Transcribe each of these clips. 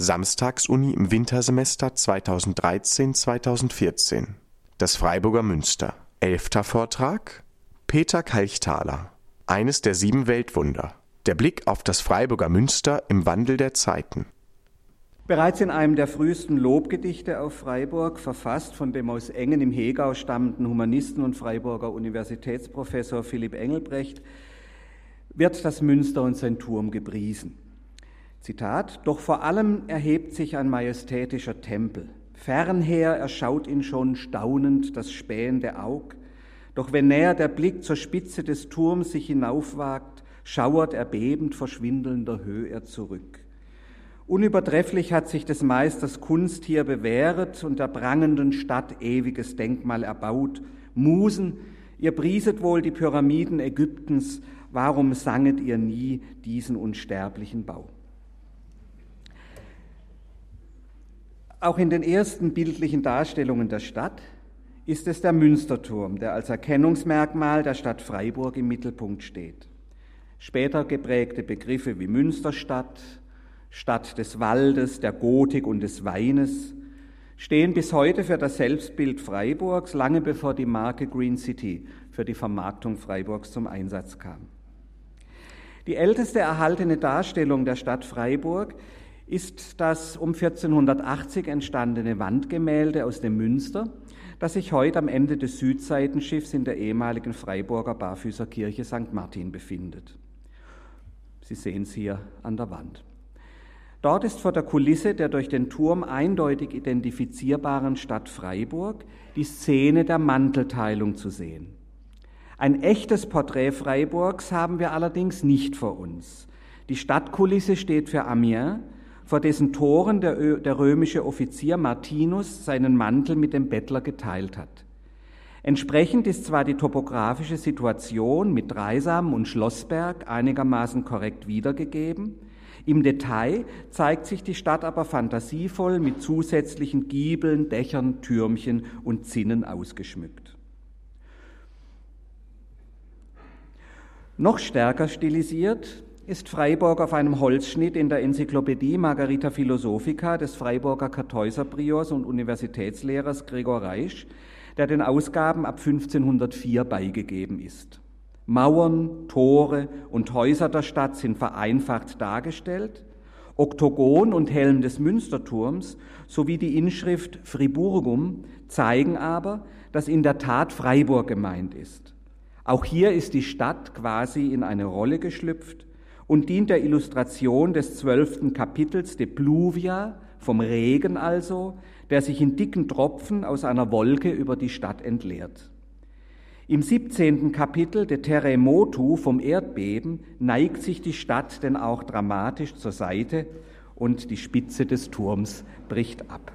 Samstagsuni im Wintersemester 2013/2014. Das Freiburger Münster. Elfter Vortrag Peter Kalchthaler. Eines der sieben Weltwunder. Der Blick auf das Freiburger Münster im Wandel der Zeiten. Bereits in einem der frühesten Lobgedichte auf Freiburg, verfasst von dem aus Engen im Hegau stammenden Humanisten und Freiburger Universitätsprofessor Philipp Engelbrecht, wird das Münster und sein Turm gepriesen. Zitat, doch vor allem erhebt sich ein majestätischer Tempel. Fernher erschaut ihn schon staunend das spähende Aug, doch wenn näher der Blick zur Spitze des Turms sich hinaufwagt, schauert erbebend vor schwindelnder Höhe er zurück. Unübertrefflich hat sich des Meisters Kunst hier bewähret und der prangenden Stadt ewiges Denkmal erbaut. Musen, ihr prieset wohl die Pyramiden Ägyptens, warum sanget ihr nie diesen unsterblichen Bau? Auch in den ersten bildlichen Darstellungen der Stadt ist es der Münsterturm, der als Erkennungsmerkmal der Stadt Freiburg im Mittelpunkt steht. Später geprägte Begriffe wie Münsterstadt, Stadt des Waldes, der Gotik und des Weines stehen bis heute für das Selbstbild Freiburgs, lange bevor die Marke Green City für die Vermarktung Freiburgs zum Einsatz kam. Die älteste erhaltene Darstellung der Stadt Freiburg ist das um 1480 entstandene Wandgemälde aus dem Münster, das sich heute am Ende des Südseitenschiffs in der ehemaligen Freiburger Barfüßerkirche St. Martin befindet. Sie sehen es hier an der Wand. Dort ist vor der Kulisse der durch den Turm eindeutig identifizierbaren Stadt Freiburg die Szene der Mantelteilung zu sehen. Ein echtes Porträt Freiburgs haben wir allerdings nicht vor uns. Die Stadtkulisse steht für Amiens, vor dessen Toren der, der römische Offizier Martinus seinen Mantel mit dem Bettler geteilt hat. Entsprechend ist zwar die topografische Situation mit Dreisam und Schlossberg einigermaßen korrekt wiedergegeben, im Detail zeigt sich die Stadt aber fantasievoll mit zusätzlichen Giebeln, Dächern, Türmchen und Zinnen ausgeschmückt. Noch stärker stilisiert ist Freiburg auf einem Holzschnitt in der Enzyklopädie Margarita Philosophica des Freiburger Kartäuserpriors und Universitätslehrers Gregor Reisch, der den Ausgaben ab 1504 beigegeben ist. Mauern, Tore und Häuser der Stadt sind vereinfacht dargestellt. Oktogon und Helm des Münsterturms sowie die Inschrift Friburgum zeigen aber, dass in der Tat Freiburg gemeint ist. Auch hier ist die Stadt quasi in eine Rolle geschlüpft und dient der Illustration des zwölften Kapitels de Pluvia, vom Regen also, der sich in dicken Tropfen aus einer Wolke über die Stadt entleert. Im 17. Kapitel de Terremotu vom Erdbeben neigt sich die Stadt denn auch dramatisch zur Seite und die Spitze des Turms bricht ab.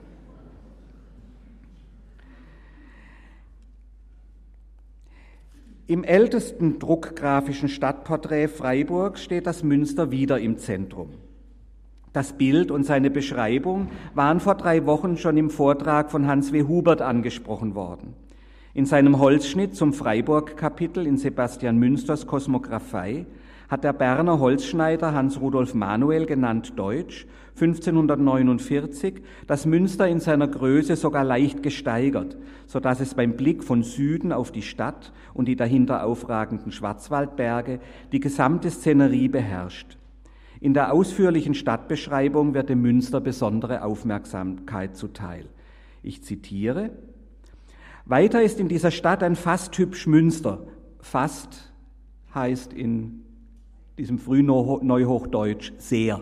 Im ältesten druckgrafischen Stadtporträt Freiburg steht das Münster wieder im Zentrum. Das Bild und seine Beschreibung waren vor drei Wochen schon im Vortrag von Hans W. Hubert angesprochen worden. In seinem Holzschnitt zum Freiburg-Kapitel in Sebastian Münsters Kosmographie hat der Berner Holzschneider Hans Rudolf Manuel genannt Deutsch 1549 das Münster in seiner Größe sogar leicht gesteigert, so dass es beim Blick von Süden auf die Stadt und die dahinter aufragenden Schwarzwaldberge die gesamte Szenerie beherrscht. In der ausführlichen Stadtbeschreibung wird dem Münster besondere Aufmerksamkeit zuteil. Ich zitiere, weiter ist in dieser Stadt ein fast hübsch Münster. Fast heißt in diesem Frühneuhochdeutsch sehr.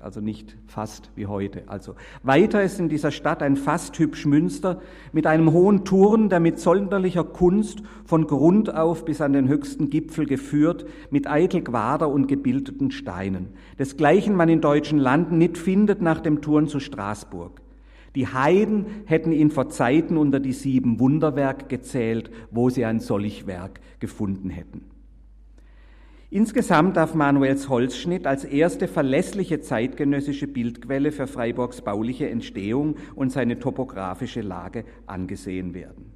Also nicht fast wie heute. Also weiter ist in dieser Stadt ein fast hübsch Münster mit einem hohen Turm, der mit sonderlicher Kunst von Grund auf bis an den höchsten Gipfel geführt, mit eitel Quader und gebildeten Steinen. Desgleichen man in deutschen Landen nicht findet nach dem Turm zu Straßburg. Die Heiden hätten ihn vor Zeiten unter die sieben Wunderwerk gezählt, wo sie ein solch Werk gefunden hätten. Insgesamt darf Manuels Holzschnitt als erste verlässliche zeitgenössische Bildquelle für Freiburgs bauliche Entstehung und seine topografische Lage angesehen werden.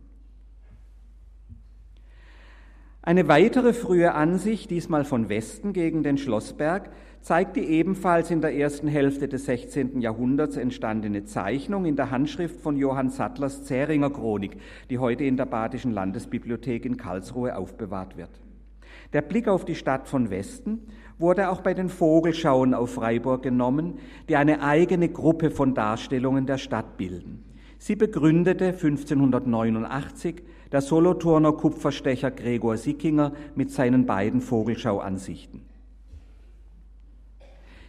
Eine weitere frühe Ansicht, diesmal von Westen gegen den Schlossberg, zeigt die ebenfalls in der ersten Hälfte des 16. Jahrhunderts entstandene Zeichnung in der Handschrift von Johann Sattlers Zähringer Chronik, die heute in der Badischen Landesbibliothek in Karlsruhe aufbewahrt wird. Der Blick auf die Stadt von Westen wurde auch bei den Vogelschauen auf Freiburg genommen, die eine eigene Gruppe von Darstellungen der Stadt bilden. Sie begründete 1589 der Solothurner Kupferstecher Gregor Sickinger mit seinen beiden Vogelschauansichten.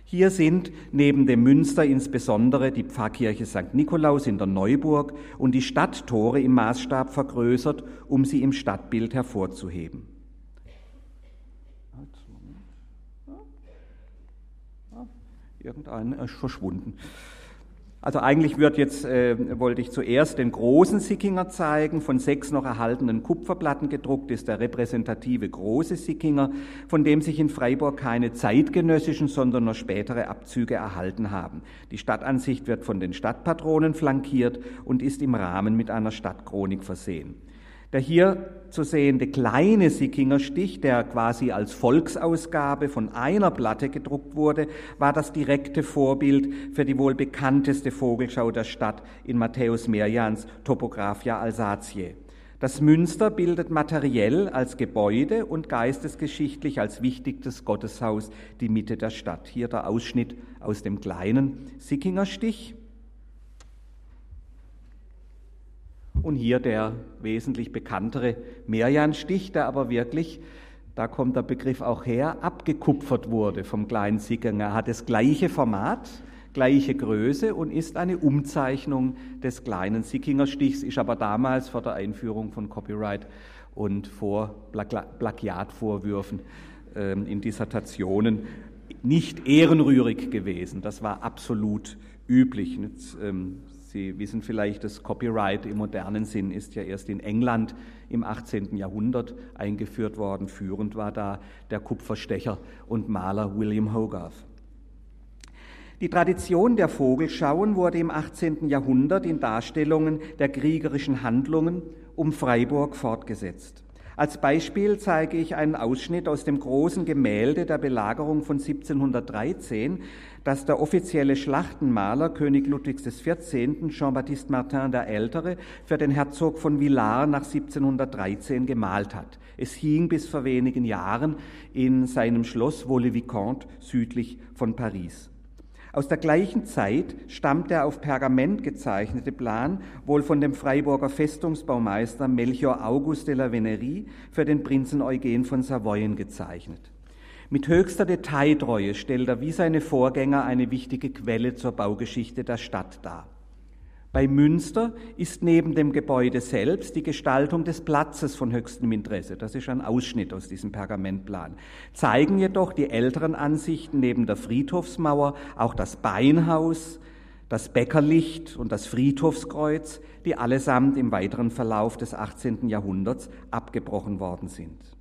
Hier sind neben dem Münster insbesondere die Pfarrkirche St. Nikolaus in der Neuburg und die Stadttore im Maßstab vergrößert, um sie im Stadtbild hervorzuheben. Irgendein ist verschwunden. Also eigentlich wird jetzt, äh, wollte ich zuerst den großen Sickinger zeigen, von sechs noch erhaltenen Kupferplatten gedruckt ist der repräsentative große Sickinger, von dem sich in Freiburg keine zeitgenössischen, sondern nur spätere Abzüge erhalten haben. Die Stadtansicht wird von den Stadtpatronen flankiert und ist im Rahmen mit einer Stadtchronik versehen. Der hier zu sehende kleine Sickinger Stich, der quasi als Volksausgabe von einer Platte gedruckt wurde, war das direkte Vorbild für die wohl bekannteste Vogelschau der Stadt in Matthäus Merjans Topographia Alsatiae. Das Münster bildet materiell als Gebäude und geistesgeschichtlich als wichtigstes Gotteshaus die Mitte der Stadt. Hier der Ausschnitt aus dem kleinen Sickinger Und hier der wesentlich bekanntere Merjan-Stich, der aber wirklich, da kommt der Begriff auch her, abgekupfert wurde vom kleinen Sickinger. Er hat das gleiche Format, gleiche Größe und ist eine Umzeichnung des kleinen Sickinger Stichs, ist aber damals vor der Einführung von Copyright und vor Plagiatvorwürfen ähm, in Dissertationen nicht ehrenrührig gewesen. Das war absolut üblich. Jetzt, ähm, Sie wissen vielleicht, das Copyright im modernen Sinn ist ja erst in England im 18. Jahrhundert eingeführt worden. Führend war da der Kupferstecher und Maler William Hogarth. Die Tradition der Vogelschauen wurde im 18. Jahrhundert in Darstellungen der kriegerischen Handlungen um Freiburg fortgesetzt. Als Beispiel zeige ich einen Ausschnitt aus dem großen Gemälde der Belagerung von 1713, das der offizielle Schlachtenmaler König Ludwigs XIV. Jean-Baptiste Martin der Ältere für den Herzog von Villars nach 1713 gemalt hat. Es hing bis vor wenigen Jahren in seinem Schloss Vaux-le-Vicomte südlich von Paris. Aus der gleichen Zeit stammt der auf Pergament gezeichnete Plan wohl von dem Freiburger Festungsbaumeister Melchior August de la Venerie für den Prinzen Eugen von Savoyen gezeichnet. Mit höchster Detailtreue stellt er wie seine Vorgänger eine wichtige Quelle zur Baugeschichte der Stadt dar. Bei Münster ist neben dem Gebäude selbst die Gestaltung des Platzes von höchstem Interesse. Das ist ein Ausschnitt aus diesem Pergamentplan. Zeigen jedoch die älteren Ansichten neben der Friedhofsmauer auch das Beinhaus, das Bäckerlicht und das Friedhofskreuz, die allesamt im weiteren Verlauf des 18. Jahrhunderts abgebrochen worden sind.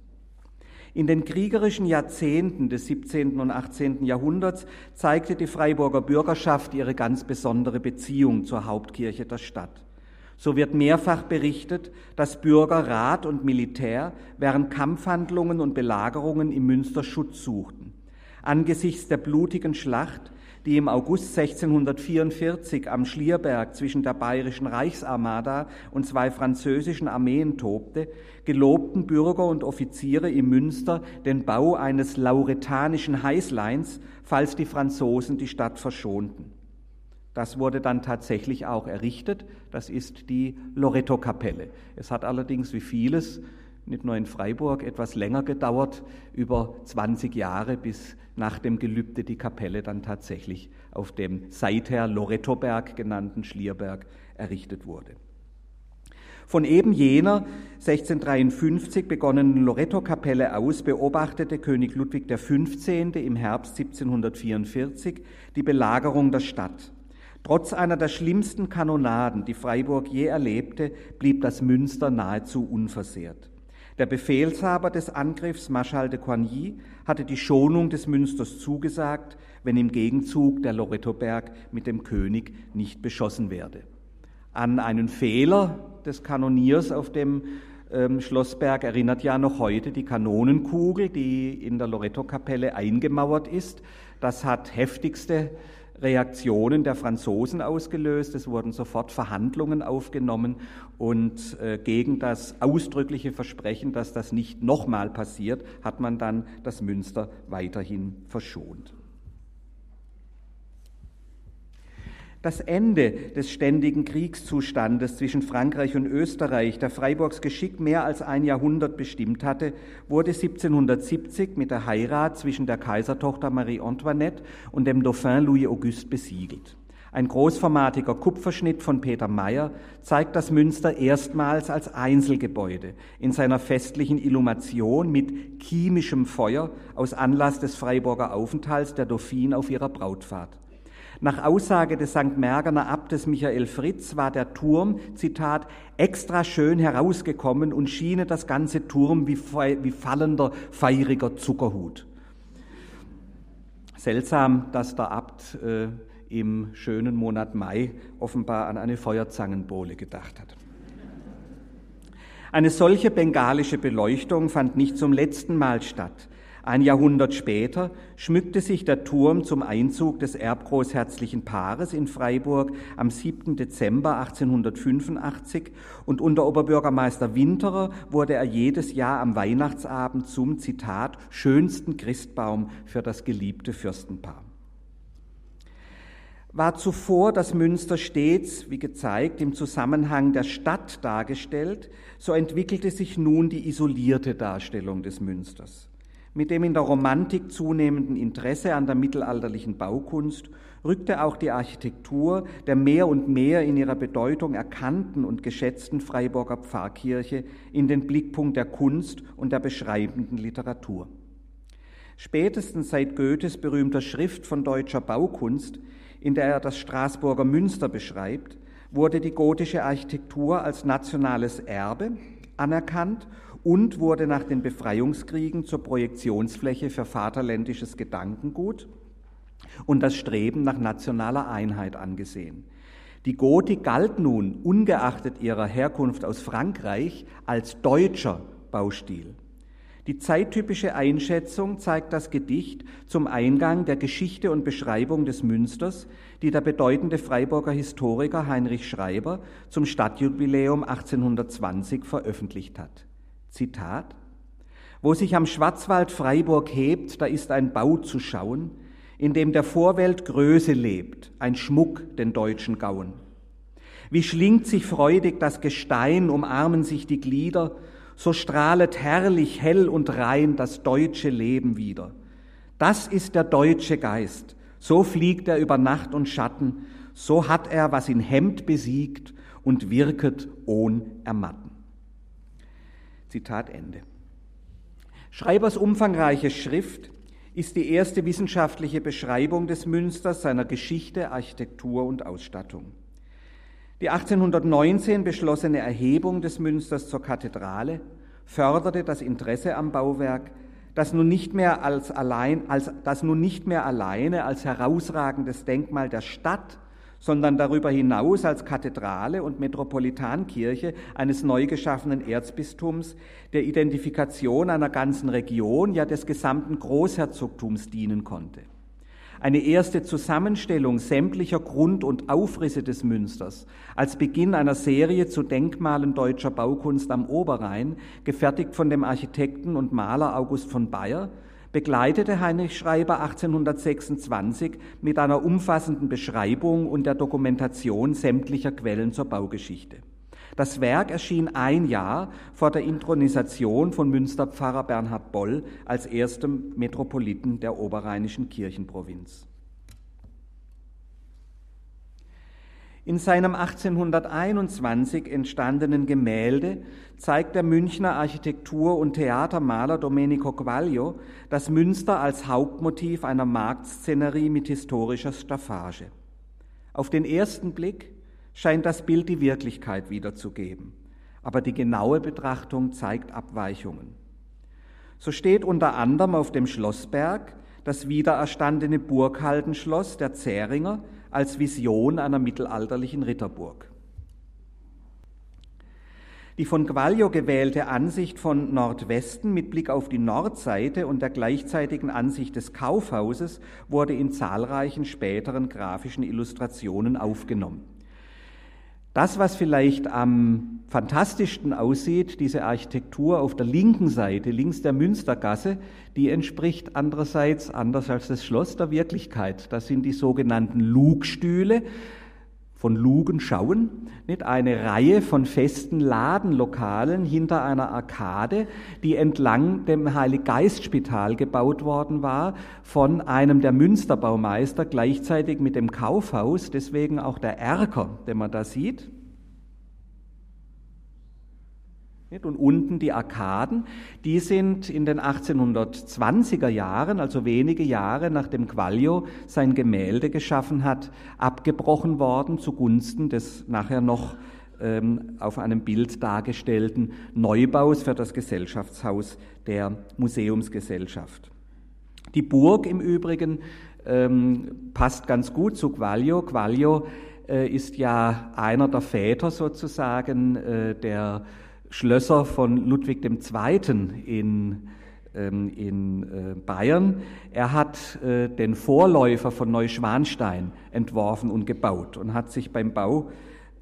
In den kriegerischen Jahrzehnten des 17. und 18. Jahrhunderts zeigte die Freiburger Bürgerschaft ihre ganz besondere Beziehung zur Hauptkirche der Stadt. So wird mehrfach berichtet, dass Bürger, Rat und Militär während Kampfhandlungen und Belagerungen im Münster Schutz suchten. Angesichts der blutigen Schlacht die im August 1644 am Schlierberg zwischen der bayerischen Reichsarmada und zwei französischen Armeen tobte, gelobten Bürger und Offiziere im Münster den Bau eines lauretanischen Heißleins, falls die Franzosen die Stadt verschonten. Das wurde dann tatsächlich auch errichtet. Das ist die Loreto-Kapelle. Es hat allerdings wie vieles nicht nur in Freiburg etwas länger gedauert, über 20 Jahre, bis nach dem Gelübde die Kapelle dann tatsächlich auf dem seither Lorettoberg genannten Schlierberg errichtet wurde. Von eben jener 1653 begonnenen Loretto-Kapelle aus beobachtete König Ludwig XV. im Herbst 1744 die Belagerung der Stadt. Trotz einer der schlimmsten Kanonaden, die Freiburg je erlebte, blieb das Münster nahezu unversehrt. Der Befehlshaber des Angriffs, Marschall de Coigny, hatte die Schonung des Münsters zugesagt, wenn im Gegenzug der Lorettoberg mit dem König nicht beschossen werde. An einen Fehler des Kanoniers auf dem ähm, Schlossberg erinnert ja noch heute die Kanonenkugel, die in der Loretto-Kapelle eingemauert ist. Das hat heftigste Reaktionen der Franzosen ausgelöst. Es wurden sofort Verhandlungen aufgenommen und äh, gegen das ausdrückliche Versprechen, dass das nicht nochmal passiert, hat man dann das Münster weiterhin verschont. Das Ende des ständigen Kriegszustandes zwischen Frankreich und Österreich, der Freiburgs Geschick mehr als ein Jahrhundert bestimmt hatte, wurde 1770 mit der Heirat zwischen der Kaisertochter Marie Antoinette und dem Dauphin Louis Auguste besiegelt. Ein großformatiger Kupferschnitt von Peter Mayer zeigt das Münster erstmals als Einzelgebäude in seiner festlichen Illumation mit chemischem Feuer aus Anlass des Freiburger Aufenthalts der Dauphine auf ihrer Brautfahrt. Nach Aussage des St. Mergener Abtes Michael Fritz war der Turm, Zitat, extra schön herausgekommen und schiene das ganze Turm wie, wie fallender, feiriger Zuckerhut. Seltsam, dass der Abt äh, im schönen Monat Mai offenbar an eine Feuerzangenbowle gedacht hat. Eine solche bengalische Beleuchtung fand nicht zum letzten Mal statt. Ein Jahrhundert später schmückte sich der Turm zum Einzug des erbgroßherzlichen Paares in Freiburg am 7. Dezember 1885 und unter Oberbürgermeister Winterer wurde er jedes Jahr am Weihnachtsabend zum, Zitat, schönsten Christbaum für das geliebte Fürstenpaar. War zuvor das Münster stets, wie gezeigt, im Zusammenhang der Stadt dargestellt, so entwickelte sich nun die isolierte Darstellung des Münsters. Mit dem in der Romantik zunehmenden Interesse an der mittelalterlichen Baukunst rückte auch die Architektur der mehr und mehr in ihrer Bedeutung erkannten und geschätzten Freiburger Pfarrkirche in den Blickpunkt der Kunst und der beschreibenden Literatur. Spätestens seit Goethes berühmter Schrift von deutscher Baukunst, in der er das Straßburger Münster beschreibt, wurde die gotische Architektur als nationales Erbe anerkannt und wurde nach den Befreiungskriegen zur Projektionsfläche für vaterländisches Gedankengut und das Streben nach nationaler Einheit angesehen. Die Gotik galt nun, ungeachtet ihrer Herkunft aus Frankreich, als deutscher Baustil. Die zeittypische Einschätzung zeigt das Gedicht zum Eingang der Geschichte und Beschreibung des Münsters, die der bedeutende Freiburger Historiker Heinrich Schreiber zum Stadtjubiläum 1820 veröffentlicht hat. Zitat, wo sich am Schwarzwald Freiburg hebt, da ist ein Bau zu schauen, in dem der Vorwelt Größe lebt, ein Schmuck den deutschen Gauen. Wie schlingt sich freudig das Gestein, umarmen sich die Glieder, so strahlet herrlich, hell und rein das deutsche Leben wieder. Das ist der deutsche Geist, so fliegt er über Nacht und Schatten, so hat er, was ihn hemmt, besiegt und wirket ohn Ermatten. Zitat Ende. Schreibers umfangreiche Schrift ist die erste wissenschaftliche Beschreibung des Münsters, seiner Geschichte, Architektur und Ausstattung. Die 1819 beschlossene Erhebung des Münsters zur Kathedrale förderte das Interesse am Bauwerk, das nun nicht mehr als allein, als, das nun nicht mehr alleine als herausragendes Denkmal der Stadt sondern darüber hinaus als Kathedrale und Metropolitankirche eines neu geschaffenen Erzbistums der Identifikation einer ganzen Region, ja des gesamten Großherzogtums dienen konnte. Eine erste Zusammenstellung sämtlicher Grund- und Aufrisse des Münsters als Beginn einer Serie zu Denkmalen deutscher Baukunst am Oberrhein, gefertigt von dem Architekten und Maler August von Bayer, begleitete Heinrich Schreiber 1826 mit einer umfassenden Beschreibung und der Dokumentation sämtlicher Quellen zur Baugeschichte. Das Werk erschien ein Jahr vor der Intronisation von Münsterpfarrer Bernhard Boll als erstem Metropoliten der oberrheinischen Kirchenprovinz. In seinem 1821 entstandenen Gemälde zeigt der Münchner Architektur- und Theatermaler Domenico Quaglio das Münster als Hauptmotiv einer Marktszenerie mit historischer Staffage. Auf den ersten Blick scheint das Bild die Wirklichkeit wiederzugeben, aber die genaue Betrachtung zeigt Abweichungen. So steht unter anderem auf dem Schlossberg das wiedererstandene Burghaldenschloss der Zähringer als Vision einer mittelalterlichen Ritterburg. Die von Quaglio gewählte Ansicht von Nordwesten mit Blick auf die Nordseite und der gleichzeitigen Ansicht des Kaufhauses wurde in zahlreichen späteren grafischen Illustrationen aufgenommen. Das, was vielleicht am fantastischsten aussieht, diese Architektur auf der linken Seite, links der Münstergasse, die entspricht andererseits, anders als das Schloss, der Wirklichkeit. Das sind die sogenannten Lugstühle von Lugen schauen, nicht eine Reihe von festen Ladenlokalen hinter einer Arkade, die entlang dem Heiliggeistspital gebaut worden war von einem der Münsterbaumeister gleichzeitig mit dem Kaufhaus, deswegen auch der Erker, den man da sieht. Und unten die Arkaden, die sind in den 1820er Jahren, also wenige Jahre nachdem Quaglio sein Gemälde geschaffen hat, abgebrochen worden zugunsten des nachher noch ähm, auf einem Bild dargestellten Neubaus für das Gesellschaftshaus der Museumsgesellschaft. Die Burg im Übrigen ähm, passt ganz gut zu Quaglio. Quaglio äh, ist ja einer der Väter sozusagen äh, der Schlösser von Ludwig II. in, ähm, in äh, Bayern. Er hat äh, den Vorläufer von Neuschwanstein entworfen und gebaut und hat sich beim Bau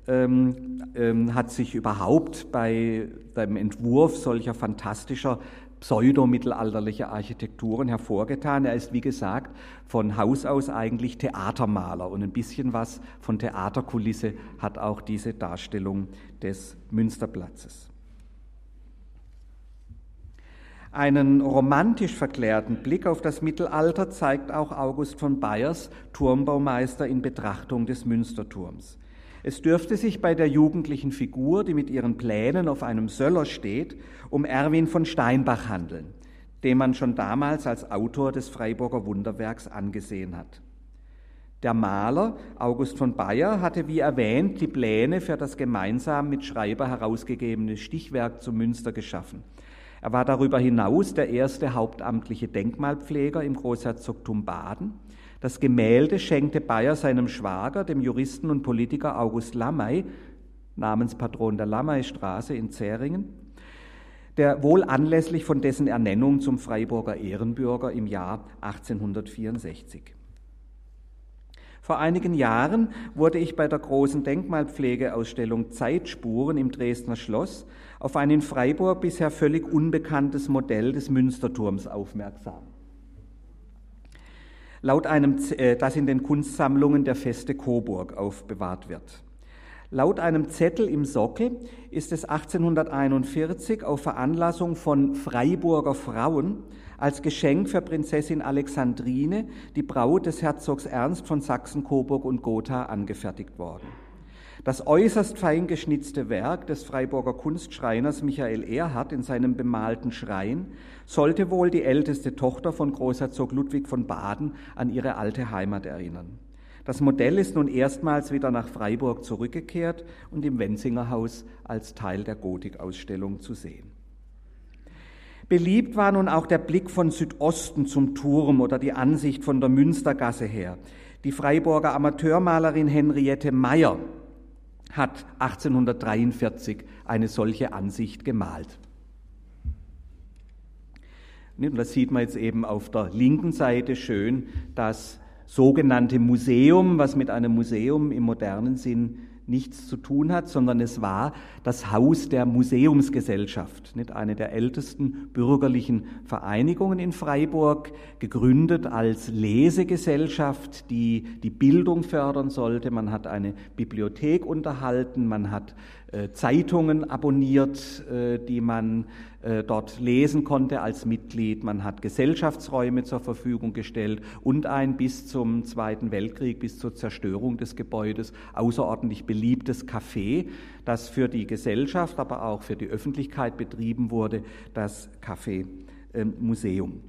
ähm, ähm, hat sich überhaupt bei dem Entwurf solcher fantastischer pseudomittelalterlicher Architekturen hervorgetan. Er ist, wie gesagt, von Haus aus eigentlich Theatermaler und ein bisschen was von Theaterkulisse hat auch diese Darstellung des Münsterplatzes. Einen romantisch verklärten Blick auf das Mittelalter zeigt auch August von Bayers, Turmbaumeister in Betrachtung des Münsterturms. Es dürfte sich bei der jugendlichen Figur, die mit ihren Plänen auf einem Söller steht, um Erwin von Steinbach handeln, den man schon damals als Autor des Freiburger Wunderwerks angesehen hat. Der Maler August von Bayer hatte, wie erwähnt, die Pläne für das gemeinsam mit Schreiber herausgegebene Stichwerk zu Münster geschaffen. Er war darüber hinaus der erste hauptamtliche Denkmalpfleger im Großherzogtum Baden. Das Gemälde schenkte Bayer seinem Schwager, dem Juristen und Politiker August Lamey, Namenspatron der Lameystraße in Zähringen, der wohl anlässlich von dessen Ernennung zum Freiburger Ehrenbürger im Jahr 1864. Vor einigen Jahren wurde ich bei der großen Denkmalpflegeausstellung Zeitspuren im Dresdner Schloss auf ein in Freiburg bisher völlig unbekanntes Modell des Münsterturms aufmerksam. Laut einem, äh, das in den Kunstsammlungen der Feste Coburg aufbewahrt wird. Laut einem Zettel im Sockel ist es 1841 auf Veranlassung von Freiburger Frauen als Geschenk für Prinzessin Alexandrine, die Braut des Herzogs Ernst von Sachsen, Coburg und Gotha, angefertigt worden. Das äußerst fein geschnitzte Werk des Freiburger Kunstschreiners Michael Erhardt in seinem bemalten Schrein sollte wohl die älteste Tochter von Großherzog Ludwig von Baden an ihre alte Heimat erinnern. Das Modell ist nun erstmals wieder nach Freiburg zurückgekehrt und im Wenzinger Haus als Teil der Gotikausstellung zu sehen. Beliebt war nun auch der Blick von Südosten zum Turm oder die Ansicht von der Münstergasse her. Die Freiburger Amateurmalerin Henriette Meyer hat 1843 eine solche Ansicht gemalt. Und das sieht man jetzt eben auf der linken Seite schön, das sogenannte Museum, was mit einem Museum im modernen Sinn nichts zu tun hat, sondern es war das Haus der Museumsgesellschaft, nicht eine der ältesten bürgerlichen Vereinigungen in Freiburg, gegründet als Lesegesellschaft, die die Bildung fördern sollte. Man hat eine Bibliothek unterhalten, man hat äh, Zeitungen abonniert, äh, die man dort lesen konnte als Mitglied. Man hat Gesellschaftsräume zur Verfügung gestellt und ein bis zum Zweiten Weltkrieg, bis zur Zerstörung des Gebäudes außerordentlich beliebtes Café, das für die Gesellschaft, aber auch für die Öffentlichkeit betrieben wurde, das Café ähm, Museum.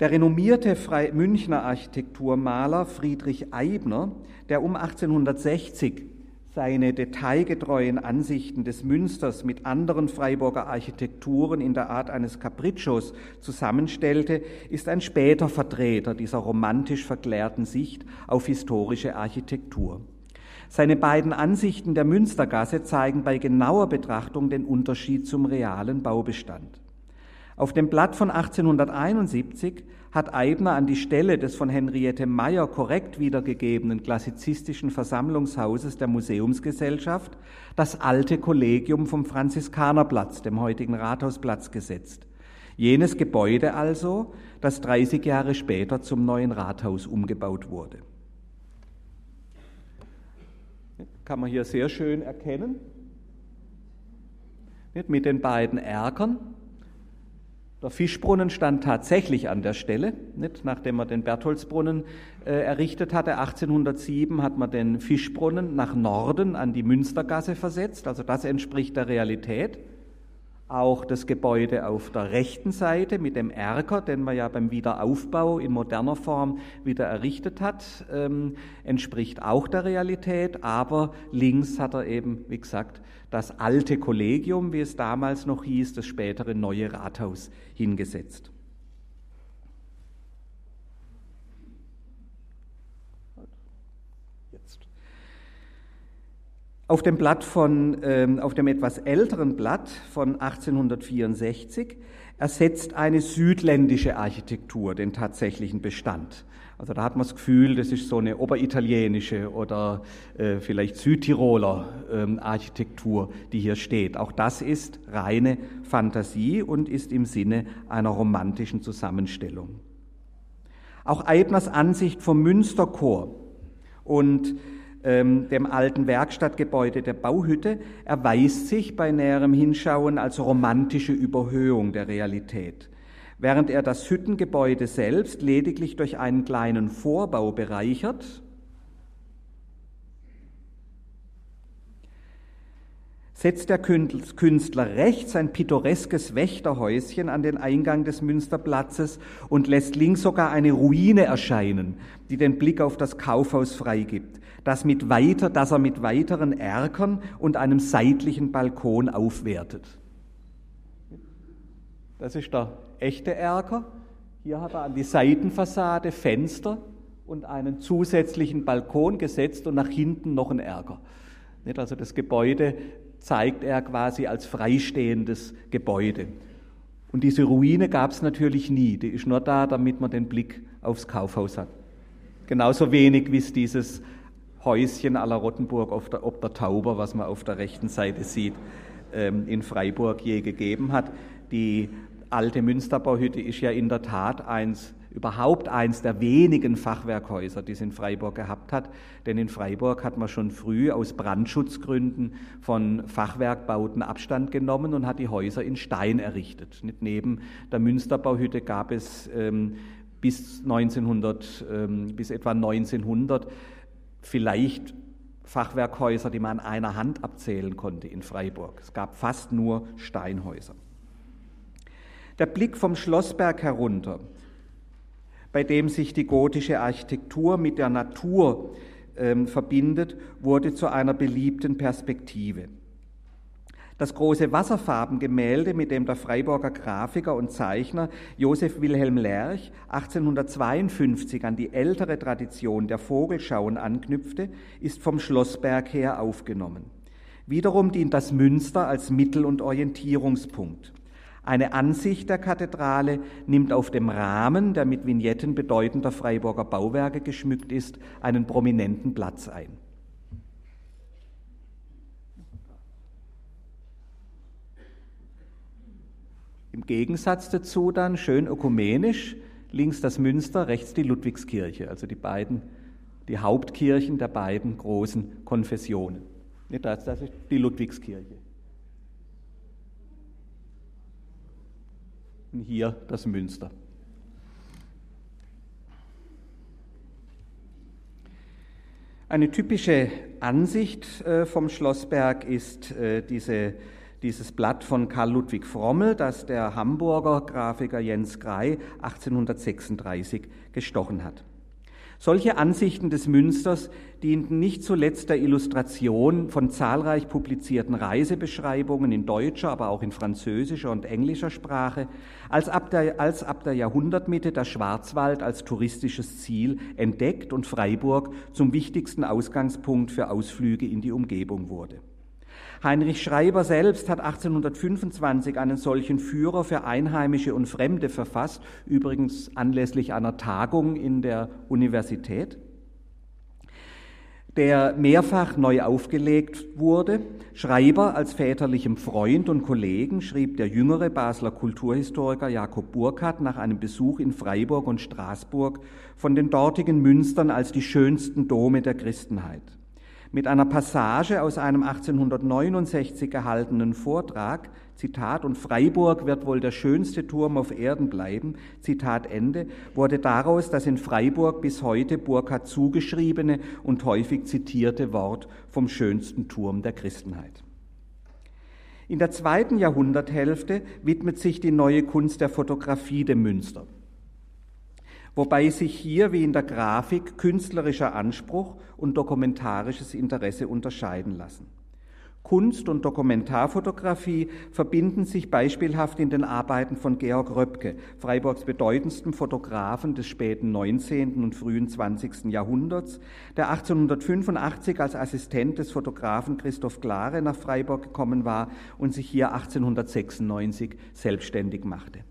Der renommierte Münchner Architekturmaler Friedrich Eibner, der um 1860 seine detailgetreuen Ansichten des Münsters mit anderen Freiburger Architekturen in der Art eines Capriccios zusammenstellte, ist ein später Vertreter dieser romantisch verklärten Sicht auf historische Architektur. Seine beiden Ansichten der Münstergasse zeigen bei genauer Betrachtung den Unterschied zum realen Baubestand. Auf dem Blatt von 1871 hat Eibner an die Stelle des von Henriette Meyer korrekt wiedergegebenen klassizistischen Versammlungshauses der Museumsgesellschaft das alte Kollegium vom Franziskanerplatz, dem heutigen Rathausplatz, gesetzt. Jenes Gebäude also, das 30 Jahre später zum neuen Rathaus umgebaut wurde. Kann man hier sehr schön erkennen. Mit den beiden Erkern. Der Fischbrunnen stand tatsächlich an der Stelle, nicht? nachdem man den Bertholdsbrunnen äh, errichtet hatte. 1807 hat man den Fischbrunnen nach Norden an die Münstergasse versetzt, also das entspricht der Realität auch das Gebäude auf der rechten Seite mit dem Erker, den man ja beim Wiederaufbau in moderner Form wieder errichtet hat, ähm, entspricht auch der Realität, aber links hat er eben, wie gesagt, das alte Kollegium, wie es damals noch hieß, das spätere neue Rathaus hingesetzt. Auf dem Blatt von, ähm, auf dem etwas älteren Blatt von 1864 ersetzt eine südländische Architektur den tatsächlichen Bestand. Also da hat man das Gefühl, das ist so eine oberitalienische oder äh, vielleicht Südtiroler ähm, Architektur, die hier steht. Auch das ist reine Fantasie und ist im Sinne einer romantischen Zusammenstellung. Auch Eibners Ansicht vom Münsterchor und ähm, dem alten Werkstattgebäude der Bauhütte, erweist sich bei näherem Hinschauen als romantische Überhöhung der Realität. Während er das Hüttengebäude selbst lediglich durch einen kleinen Vorbau bereichert, setzt der Künstler rechts ein pittoreskes Wächterhäuschen an den Eingang des Münsterplatzes und lässt links sogar eine Ruine erscheinen, die den Blick auf das Kaufhaus freigibt das, mit weiter, das er mit weiteren Erkern und einem seitlichen Balkon aufwertet. Das ist der echte Erker. Hier hat er an die Seitenfassade Fenster und einen zusätzlichen Balkon gesetzt und nach hinten noch einen Erker. Also das Gebäude zeigt er quasi als freistehendes Gebäude. Und diese Ruine gab es natürlich nie. Die ist nur da, damit man den Blick aufs Kaufhaus hat. Genauso wenig wie es dieses Häuschen la Rottenburg auf der, ob der Tauber, was man auf der rechten Seite sieht, ähm, in Freiburg je gegeben hat. Die alte Münsterbauhütte ist ja in der Tat eins, überhaupt eins der wenigen Fachwerkhäuser, die es in Freiburg gehabt hat. Denn in Freiburg hat man schon früh aus Brandschutzgründen von Fachwerkbauten Abstand genommen und hat die Häuser in Stein errichtet. Nicht neben der Münsterbauhütte gab es ähm, bis 1900, ähm, bis etwa 1900 vielleicht Fachwerkhäuser, die man an einer Hand abzählen konnte in Freiburg. Es gab fast nur Steinhäuser. Der Blick vom Schlossberg herunter, bei dem sich die gotische Architektur mit der Natur äh, verbindet, wurde zu einer beliebten Perspektive. Das große Wasserfarbengemälde, mit dem der Freiburger Grafiker und Zeichner Josef Wilhelm Lerch 1852 an die ältere Tradition der Vogelschauen anknüpfte, ist vom Schlossberg her aufgenommen. Wiederum dient das Münster als Mittel- und Orientierungspunkt. Eine Ansicht der Kathedrale nimmt auf dem Rahmen, der mit Vignetten bedeutender Freiburger Bauwerke geschmückt ist, einen prominenten Platz ein. Im Gegensatz dazu dann schön ökumenisch, links das Münster, rechts die Ludwigskirche, also die beiden, die Hauptkirchen der beiden großen Konfessionen. Das, ist die Ludwigskirche. Und hier das Münster. Eine typische Ansicht äh, vom Schlossberg ist äh, diese dieses Blatt von Karl Ludwig Frommel, das der Hamburger Grafiker Jens Grey 1836 gestochen hat. Solche Ansichten des Münsters dienten nicht zuletzt der Illustration von zahlreich publizierten Reisebeschreibungen in deutscher, aber auch in französischer und englischer Sprache, als ab der, als ab der Jahrhundertmitte der Schwarzwald als touristisches Ziel entdeckt und Freiburg zum wichtigsten Ausgangspunkt für Ausflüge in die Umgebung wurde. Heinrich Schreiber selbst hat 1825 einen solchen Führer für Einheimische und Fremde verfasst, übrigens anlässlich einer Tagung in der Universität, der mehrfach neu aufgelegt wurde. Schreiber als väterlichem Freund und Kollegen schrieb der jüngere Basler Kulturhistoriker Jakob Burkhardt nach einem Besuch in Freiburg und Straßburg von den dortigen Münstern als die schönsten Dome der Christenheit mit einer Passage aus einem 1869 gehaltenen Vortrag, Zitat, und Freiburg wird wohl der schönste Turm auf Erden bleiben, Zitat Ende, wurde daraus das in Freiburg bis heute Burkhardt zugeschriebene und häufig zitierte Wort vom schönsten Turm der Christenheit. In der zweiten Jahrhunderthälfte widmet sich die neue Kunst der Fotografie dem Münster wobei sich hier wie in der Grafik künstlerischer Anspruch und dokumentarisches Interesse unterscheiden lassen. Kunst und Dokumentarfotografie verbinden sich beispielhaft in den Arbeiten von Georg Röpke, Freiburgs bedeutendstem Fotografen des späten 19. und frühen 20. Jahrhunderts, der 1885 als Assistent des Fotografen Christoph Klare nach Freiburg gekommen war und sich hier 1896 selbstständig machte.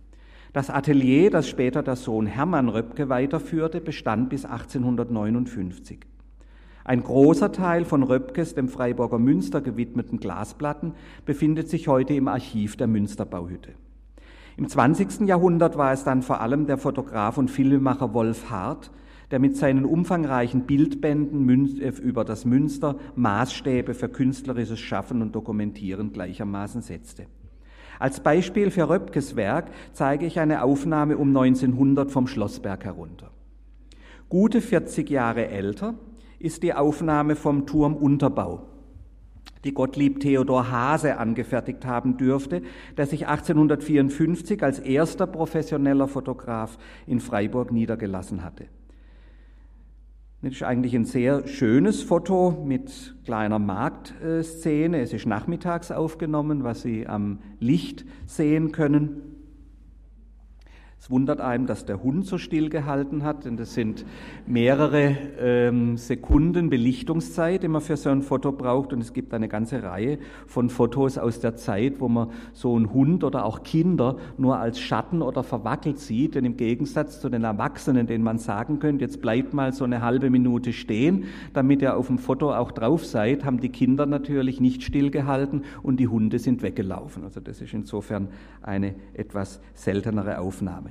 Das Atelier, das später der Sohn Hermann Röpke weiterführte, bestand bis 1859. Ein großer Teil von Röpkes dem Freiburger Münster gewidmeten Glasplatten befindet sich heute im Archiv der Münsterbauhütte. Im 20. Jahrhundert war es dann vor allem der Fotograf und Filmemacher Wolf Hart, der mit seinen umfangreichen Bildbänden äh, über das Münster Maßstäbe für künstlerisches Schaffen und Dokumentieren gleichermaßen setzte. Als Beispiel für Röpkes Werk zeige ich eine Aufnahme um 1900 vom Schlossberg herunter. Gute 40 Jahre älter ist die Aufnahme vom Turmunterbau, die Gottlieb Theodor Hase angefertigt haben dürfte, der sich 1854 als erster professioneller Fotograf in Freiburg niedergelassen hatte. Das ist eigentlich ein sehr schönes Foto mit kleiner Marktszene. Es ist nachmittags aufgenommen, was Sie am Licht sehen können. Es wundert einem, dass der Hund so still gehalten hat, denn das sind mehrere ähm, Sekunden Belichtungszeit, die man für so ein Foto braucht. Und es gibt eine ganze Reihe von Fotos aus der Zeit, wo man so einen Hund oder auch Kinder nur als Schatten oder verwackelt sieht. Denn im Gegensatz zu den Erwachsenen, denen man sagen könnte, jetzt bleibt mal so eine halbe Minute stehen, damit ihr auf dem Foto auch drauf seid, haben die Kinder natürlich nicht stillgehalten und die Hunde sind weggelaufen. Also das ist insofern eine etwas seltenere Aufnahme.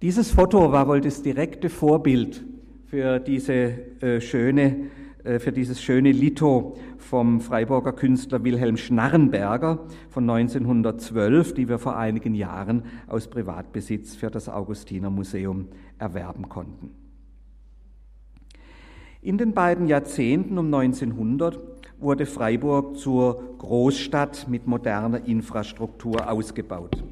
Dieses Foto war wohl das direkte Vorbild für diese äh, schöne äh, für dieses schöne Lito vom Freiburger Künstler Wilhelm Schnarrenberger von 1912, die wir vor einigen Jahren aus Privatbesitz für das Augustiner Museum erwerben konnten. In den beiden Jahrzehnten um 1900 wurde Freiburg zur Großstadt mit moderner Infrastruktur ausgebaut.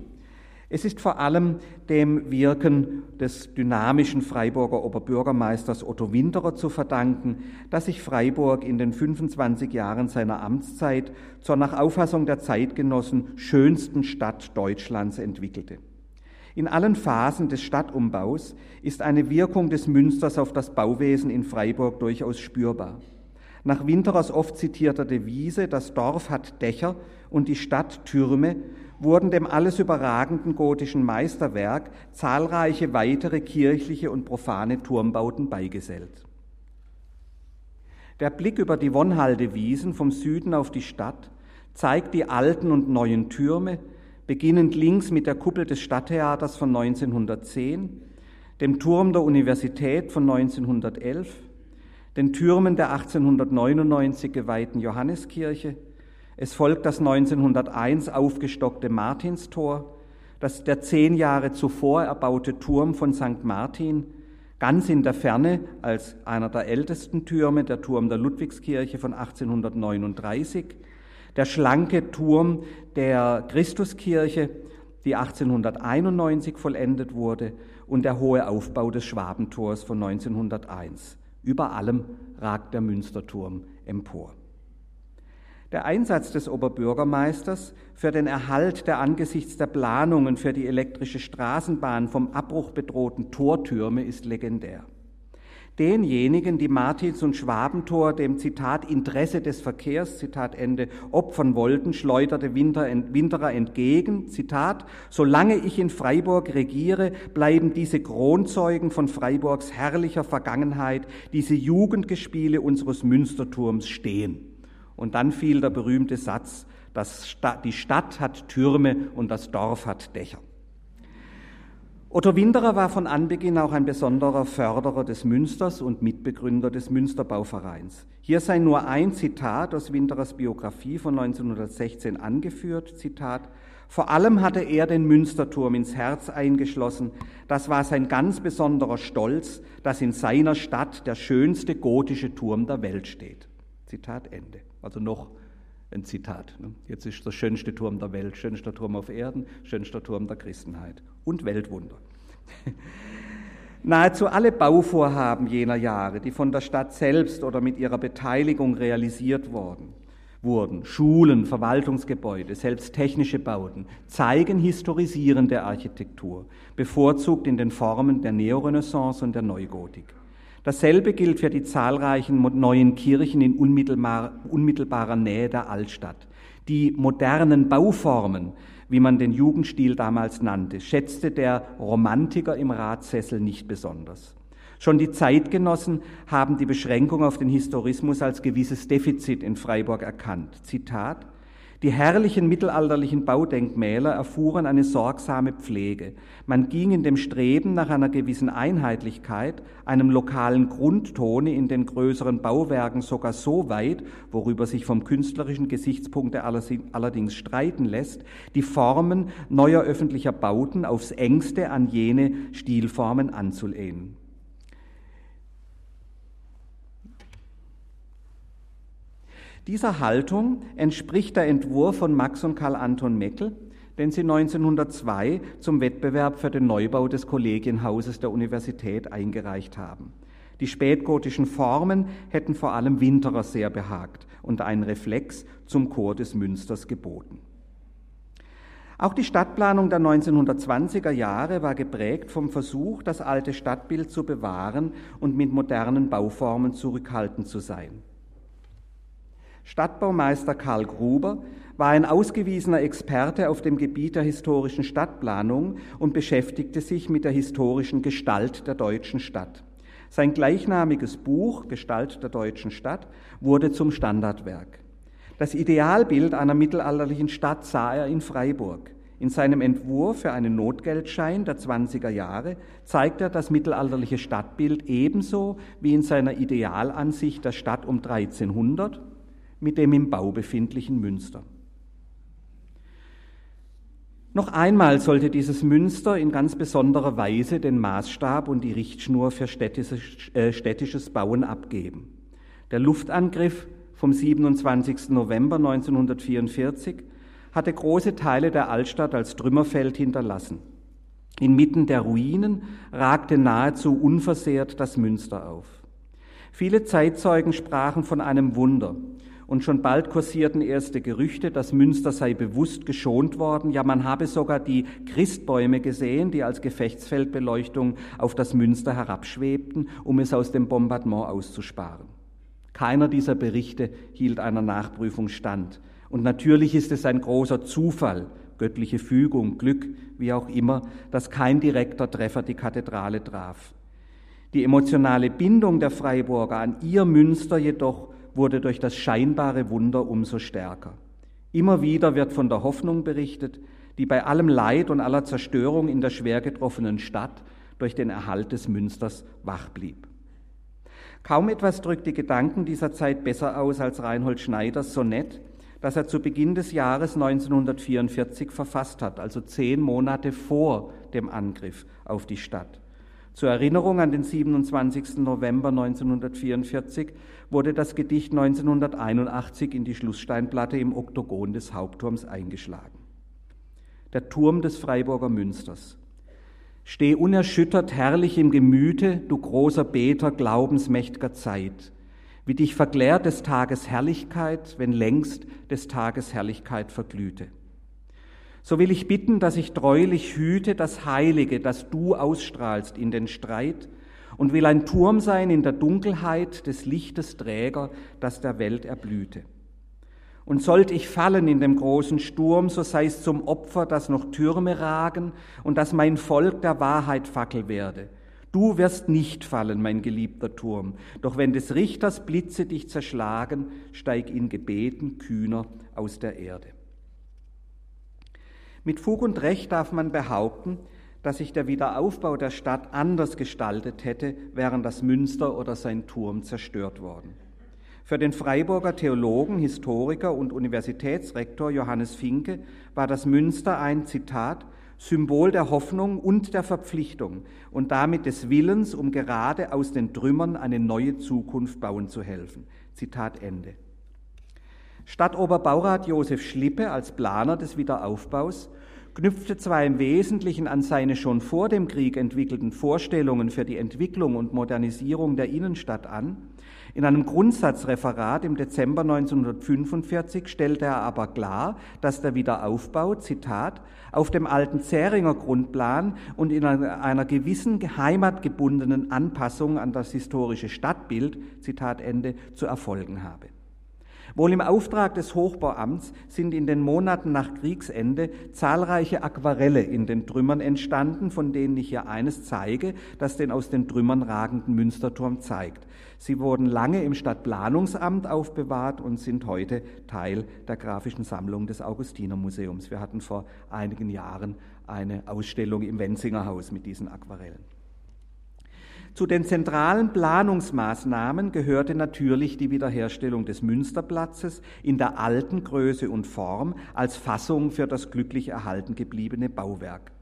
Es ist vor allem dem Wirken des dynamischen Freiburger Oberbürgermeisters Otto Winterer zu verdanken, dass sich Freiburg in den 25 Jahren seiner Amtszeit zur nach Auffassung der Zeitgenossen schönsten Stadt Deutschlands entwickelte. In allen Phasen des Stadtumbaus ist eine Wirkung des Münsters auf das Bauwesen in Freiburg durchaus spürbar. Nach Winterers oft zitierter Devise, das Dorf hat Dächer und die Stadt Türme, wurden dem alles überragenden gotischen Meisterwerk zahlreiche weitere kirchliche und profane Turmbauten beigesellt. Der Blick über die Wonhalde-Wiesen vom Süden auf die Stadt zeigt die alten und neuen Türme, beginnend links mit der Kuppel des Stadttheaters von 1910, dem Turm der Universität von 1911, den Türmen der 1899 geweihten Johanneskirche, es folgt das 1901 aufgestockte Martinstor, das der zehn Jahre zuvor erbaute Turm von St. Martin, ganz in der Ferne als einer der ältesten Türme, der Turm der Ludwigskirche von 1839, der schlanke Turm der Christuskirche, die 1891 vollendet wurde, und der hohe Aufbau des Schwabentors von 1901. Über allem ragt der Münsterturm empor. Der Einsatz des Oberbürgermeisters für den Erhalt der angesichts der Planungen für die elektrische Straßenbahn vom Abbruch bedrohten Tortürme ist legendär. Denjenigen, die Martins und Schwabentor dem Zitat Interesse des Verkehrs, Zitat Ende, opfern wollten, schleuderte Winterer entgegen, Zitat, solange ich in Freiburg regiere, bleiben diese Kronzeugen von Freiburgs herrlicher Vergangenheit, diese Jugendgespiele unseres Münsterturms stehen. Und dann fiel der berühmte Satz, dass die Stadt hat Türme und das Dorf hat Dächer. Otto Winderer war von Anbeginn auch ein besonderer Förderer des Münsters und Mitbegründer des Münsterbauvereins. Hier sei nur ein Zitat aus Winderers Biografie von 1916 angeführt, Zitat, vor allem hatte er den Münsterturm ins Herz eingeschlossen. Das war sein ganz besonderer Stolz, dass in seiner Stadt der schönste gotische Turm der Welt steht. Zitat Ende. Also noch ein Zitat. Ne? Jetzt ist der schönste Turm der Welt, schönster Turm auf Erden, schönster Turm der Christenheit und Weltwunder. Nahezu alle Bauvorhaben jener Jahre, die von der Stadt selbst oder mit ihrer Beteiligung realisiert worden, wurden, Schulen, Verwaltungsgebäude, selbst technische Bauten, zeigen historisierende Architektur, bevorzugt in den Formen der Neorenaissance und der Neugotik. Dasselbe gilt für die zahlreichen neuen Kirchen in unmittelbarer Nähe der Altstadt. Die modernen Bauformen wie man den Jugendstil damals nannte, schätzte der Romantiker im Ratssessel nicht besonders. Schon die Zeitgenossen haben die Beschränkung auf den Historismus als gewisses Defizit in Freiburg erkannt. Zitat die herrlichen mittelalterlichen Baudenkmäler erfuhren eine sorgsame Pflege. Man ging in dem Streben nach einer gewissen Einheitlichkeit, einem lokalen Grundtone in den größeren Bauwerken sogar so weit, worüber sich vom künstlerischen Gesichtspunkte allerdings streiten lässt, die Formen neuer öffentlicher Bauten aufs engste an jene Stilformen anzulehnen. Dieser Haltung entspricht der Entwurf von Max und Karl Anton Meckel, den sie 1902 zum Wettbewerb für den Neubau des Kollegienhauses der Universität eingereicht haben. Die spätgotischen Formen hätten vor allem Winterer sehr behagt und einen Reflex zum Chor des Münsters geboten. Auch die Stadtplanung der 1920er Jahre war geprägt vom Versuch, das alte Stadtbild zu bewahren und mit modernen Bauformen zurückhaltend zu sein. Stadtbaumeister Karl Gruber war ein ausgewiesener Experte auf dem Gebiet der historischen Stadtplanung und beschäftigte sich mit der historischen Gestalt der deutschen Stadt. Sein gleichnamiges Buch Gestalt der deutschen Stadt wurde zum Standardwerk. Das Idealbild einer mittelalterlichen Stadt sah er in Freiburg. In seinem Entwurf für einen Notgeldschein der 20er Jahre zeigt er das mittelalterliche Stadtbild ebenso wie in seiner Idealansicht der Stadt um 1300 mit dem im Bau befindlichen Münster. Noch einmal sollte dieses Münster in ganz besonderer Weise den Maßstab und die Richtschnur für städtisches, äh, städtisches Bauen abgeben. Der Luftangriff vom 27. November 1944 hatte große Teile der Altstadt als Trümmerfeld hinterlassen. Inmitten der Ruinen ragte nahezu unversehrt das Münster auf. Viele Zeitzeugen sprachen von einem Wunder, und schon bald kursierten erste Gerüchte, dass Münster sei bewusst geschont worden. Ja, man habe sogar die Christbäume gesehen, die als Gefechtsfeldbeleuchtung auf das Münster herabschwebten, um es aus dem Bombardement auszusparen. Keiner dieser Berichte hielt einer Nachprüfung stand. Und natürlich ist es ein großer Zufall, göttliche Fügung, Glück, wie auch immer, dass kein direkter Treffer die Kathedrale traf. Die emotionale Bindung der Freiburger an ihr Münster jedoch wurde durch das scheinbare Wunder umso stärker. Immer wieder wird von der Hoffnung berichtet, die bei allem Leid und aller Zerstörung in der schwer getroffenen Stadt durch den Erhalt des Münsters wach blieb. Kaum etwas drückt die Gedanken dieser Zeit besser aus als Reinhold Schneiders Sonett, das er zu Beginn des Jahres 1944 verfasst hat, also zehn Monate vor dem Angriff auf die Stadt. Zur Erinnerung an den 27. November 1944 wurde das Gedicht 1981 in die Schlusssteinplatte im Oktogon des Hauptturms eingeschlagen. Der Turm des Freiburger Münsters. Steh unerschüttert herrlich im Gemüte, du großer Beter glaubensmächtiger Zeit, wie dich verklärt des Tages Herrlichkeit, wenn längst des Tages Herrlichkeit verglühte. So will ich bitten, dass ich treulich hüte das Heilige, das du ausstrahlst in den Streit, und will ein Turm sein in der Dunkelheit des Lichtes Träger, das der Welt erblühte. Und sollt ich fallen in dem großen Sturm, so sei es zum Opfer, dass noch Türme ragen und dass mein Volk der Wahrheit Fackel werde. Du wirst nicht fallen, mein geliebter Turm, doch wenn des Richters Blitze dich zerschlagen, steig in Gebeten kühner aus der Erde. Mit Fug und Recht darf man behaupten, dass sich der Wiederaufbau der Stadt anders gestaltet hätte, wären das Münster oder sein Turm zerstört worden. Für den Freiburger Theologen, Historiker und Universitätsrektor Johannes Finke war das Münster ein Zitat Symbol der Hoffnung und der Verpflichtung und damit des Willens, um gerade aus den Trümmern eine neue Zukunft bauen zu helfen. Zitat Ende. Stadtoberbaurat Josef Schlippe als Planer des Wiederaufbaus knüpfte zwar im Wesentlichen an seine schon vor dem Krieg entwickelten Vorstellungen für die Entwicklung und Modernisierung der Innenstadt an, in einem Grundsatzreferat im Dezember 1945 stellte er aber klar, dass der Wiederaufbau, Zitat, auf dem alten Zähringer Grundplan und in einer gewissen heimatgebundenen Anpassung an das historische Stadtbild, Zitat Ende, zu erfolgen habe. Wohl im Auftrag des Hochbauamts sind in den Monaten nach Kriegsende zahlreiche Aquarelle in den Trümmern entstanden, von denen ich hier eines zeige, das den aus den Trümmern ragenden Münsterturm zeigt. Sie wurden lange im Stadtplanungsamt aufbewahrt und sind heute Teil der grafischen Sammlung des Augustinermuseums. Wir hatten vor einigen Jahren eine Ausstellung im Wenzinger Haus mit diesen Aquarellen. Zu den zentralen Planungsmaßnahmen gehörte natürlich die Wiederherstellung des Münsterplatzes in der alten Größe und Form als Fassung für das glücklich erhalten gebliebene Bauwerk.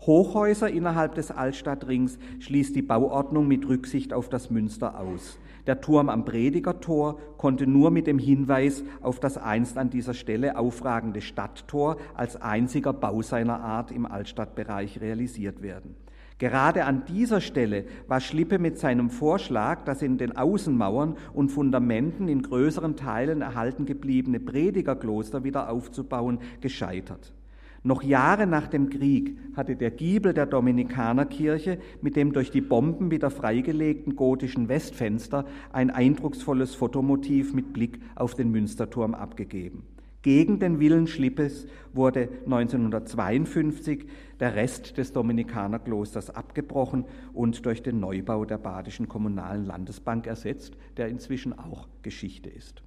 Hochhäuser innerhalb des Altstadtrings schließt die Bauordnung mit Rücksicht auf das Münster aus. Der Turm am Predigertor konnte nur mit dem Hinweis auf das einst an dieser Stelle aufragende Stadttor als einziger Bau seiner Art im Altstadtbereich realisiert werden. Gerade an dieser Stelle war Schlippe mit seinem Vorschlag, das in den Außenmauern und Fundamenten in größeren Teilen erhalten gebliebene Predigerkloster wieder aufzubauen, gescheitert. Noch Jahre nach dem Krieg hatte der Giebel der Dominikanerkirche mit dem durch die Bomben wieder freigelegten gotischen Westfenster ein eindrucksvolles Fotomotiv mit Blick auf den Münsterturm abgegeben. Gegen den Willen Schlippes wurde 1952 der Rest des Dominikanerklosters abgebrochen und durch den Neubau der Badischen Kommunalen Landesbank ersetzt, der inzwischen auch Geschichte ist.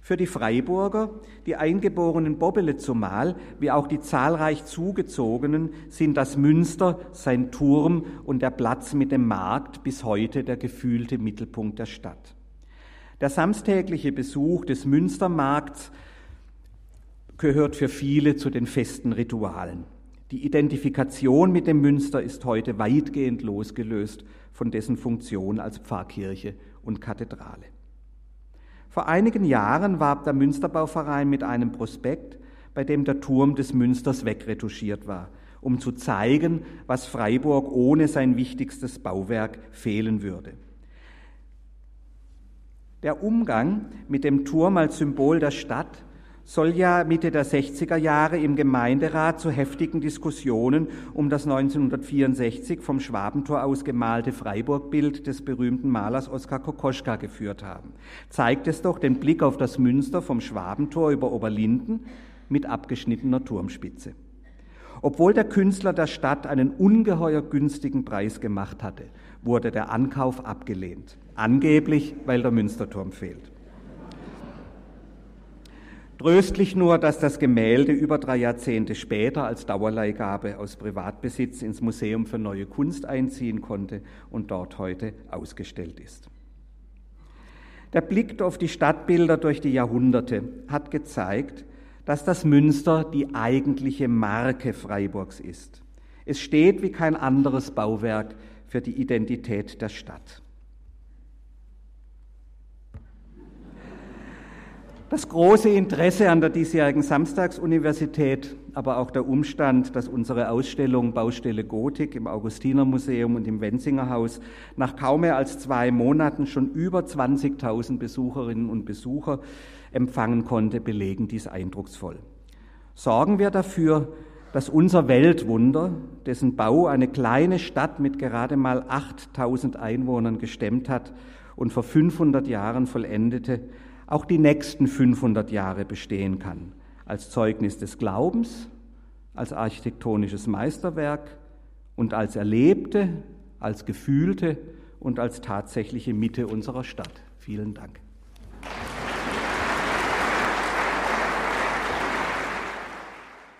Für die Freiburger, die eingeborenen Bobbele zumal, wie auch die zahlreich zugezogenen, sind das Münster, sein Turm und der Platz mit dem Markt bis heute der gefühlte Mittelpunkt der Stadt. Der samstägliche Besuch des Münstermarkts gehört für viele zu den festen Ritualen. Die Identifikation mit dem Münster ist heute weitgehend losgelöst von dessen Funktion als Pfarrkirche und Kathedrale. Vor einigen Jahren warb der Münsterbauverein mit einem Prospekt, bei dem der Turm des Münsters wegretuschiert war, um zu zeigen, was Freiburg ohne sein wichtigstes Bauwerk fehlen würde. Der Umgang mit dem Turm als Symbol der Stadt soll ja Mitte der 60er Jahre im Gemeinderat zu heftigen Diskussionen um das 1964 vom Schwabentor aus gemalte Freiburgbild des berühmten Malers Oskar Kokoschka geführt haben. Zeigt es doch den Blick auf das Münster vom Schwabentor über Oberlinden mit abgeschnittener Turmspitze. Obwohl der Künstler der Stadt einen ungeheuer günstigen Preis gemacht hatte, wurde der Ankauf abgelehnt. Angeblich, weil der Münsterturm fehlt. Tröstlich nur, dass das Gemälde über drei Jahrzehnte später als Dauerleihgabe aus Privatbesitz ins Museum für Neue Kunst einziehen konnte und dort heute ausgestellt ist. Der Blick auf die Stadtbilder durch die Jahrhunderte hat gezeigt, dass das Münster die eigentliche Marke Freiburgs ist. Es steht wie kein anderes Bauwerk für die Identität der Stadt. Das große Interesse an der diesjährigen Samstagsuniversität aber auch der Umstand, dass unsere Ausstellung Baustelle Gotik im Augustinermuseum und im Wenzingerhaus nach kaum mehr als zwei Monaten schon über 20.000 Besucherinnen und Besucher empfangen konnte, belegen dies eindrucksvoll. Sorgen wir dafür, dass unser Weltwunder, dessen Bau eine kleine Stadt mit gerade mal 8000 Einwohnern gestemmt hat und vor 500 Jahren vollendete, auch die nächsten 500 Jahre bestehen kann, als Zeugnis des Glaubens, als architektonisches Meisterwerk und als erlebte, als gefühlte und als tatsächliche Mitte unserer Stadt. Vielen Dank.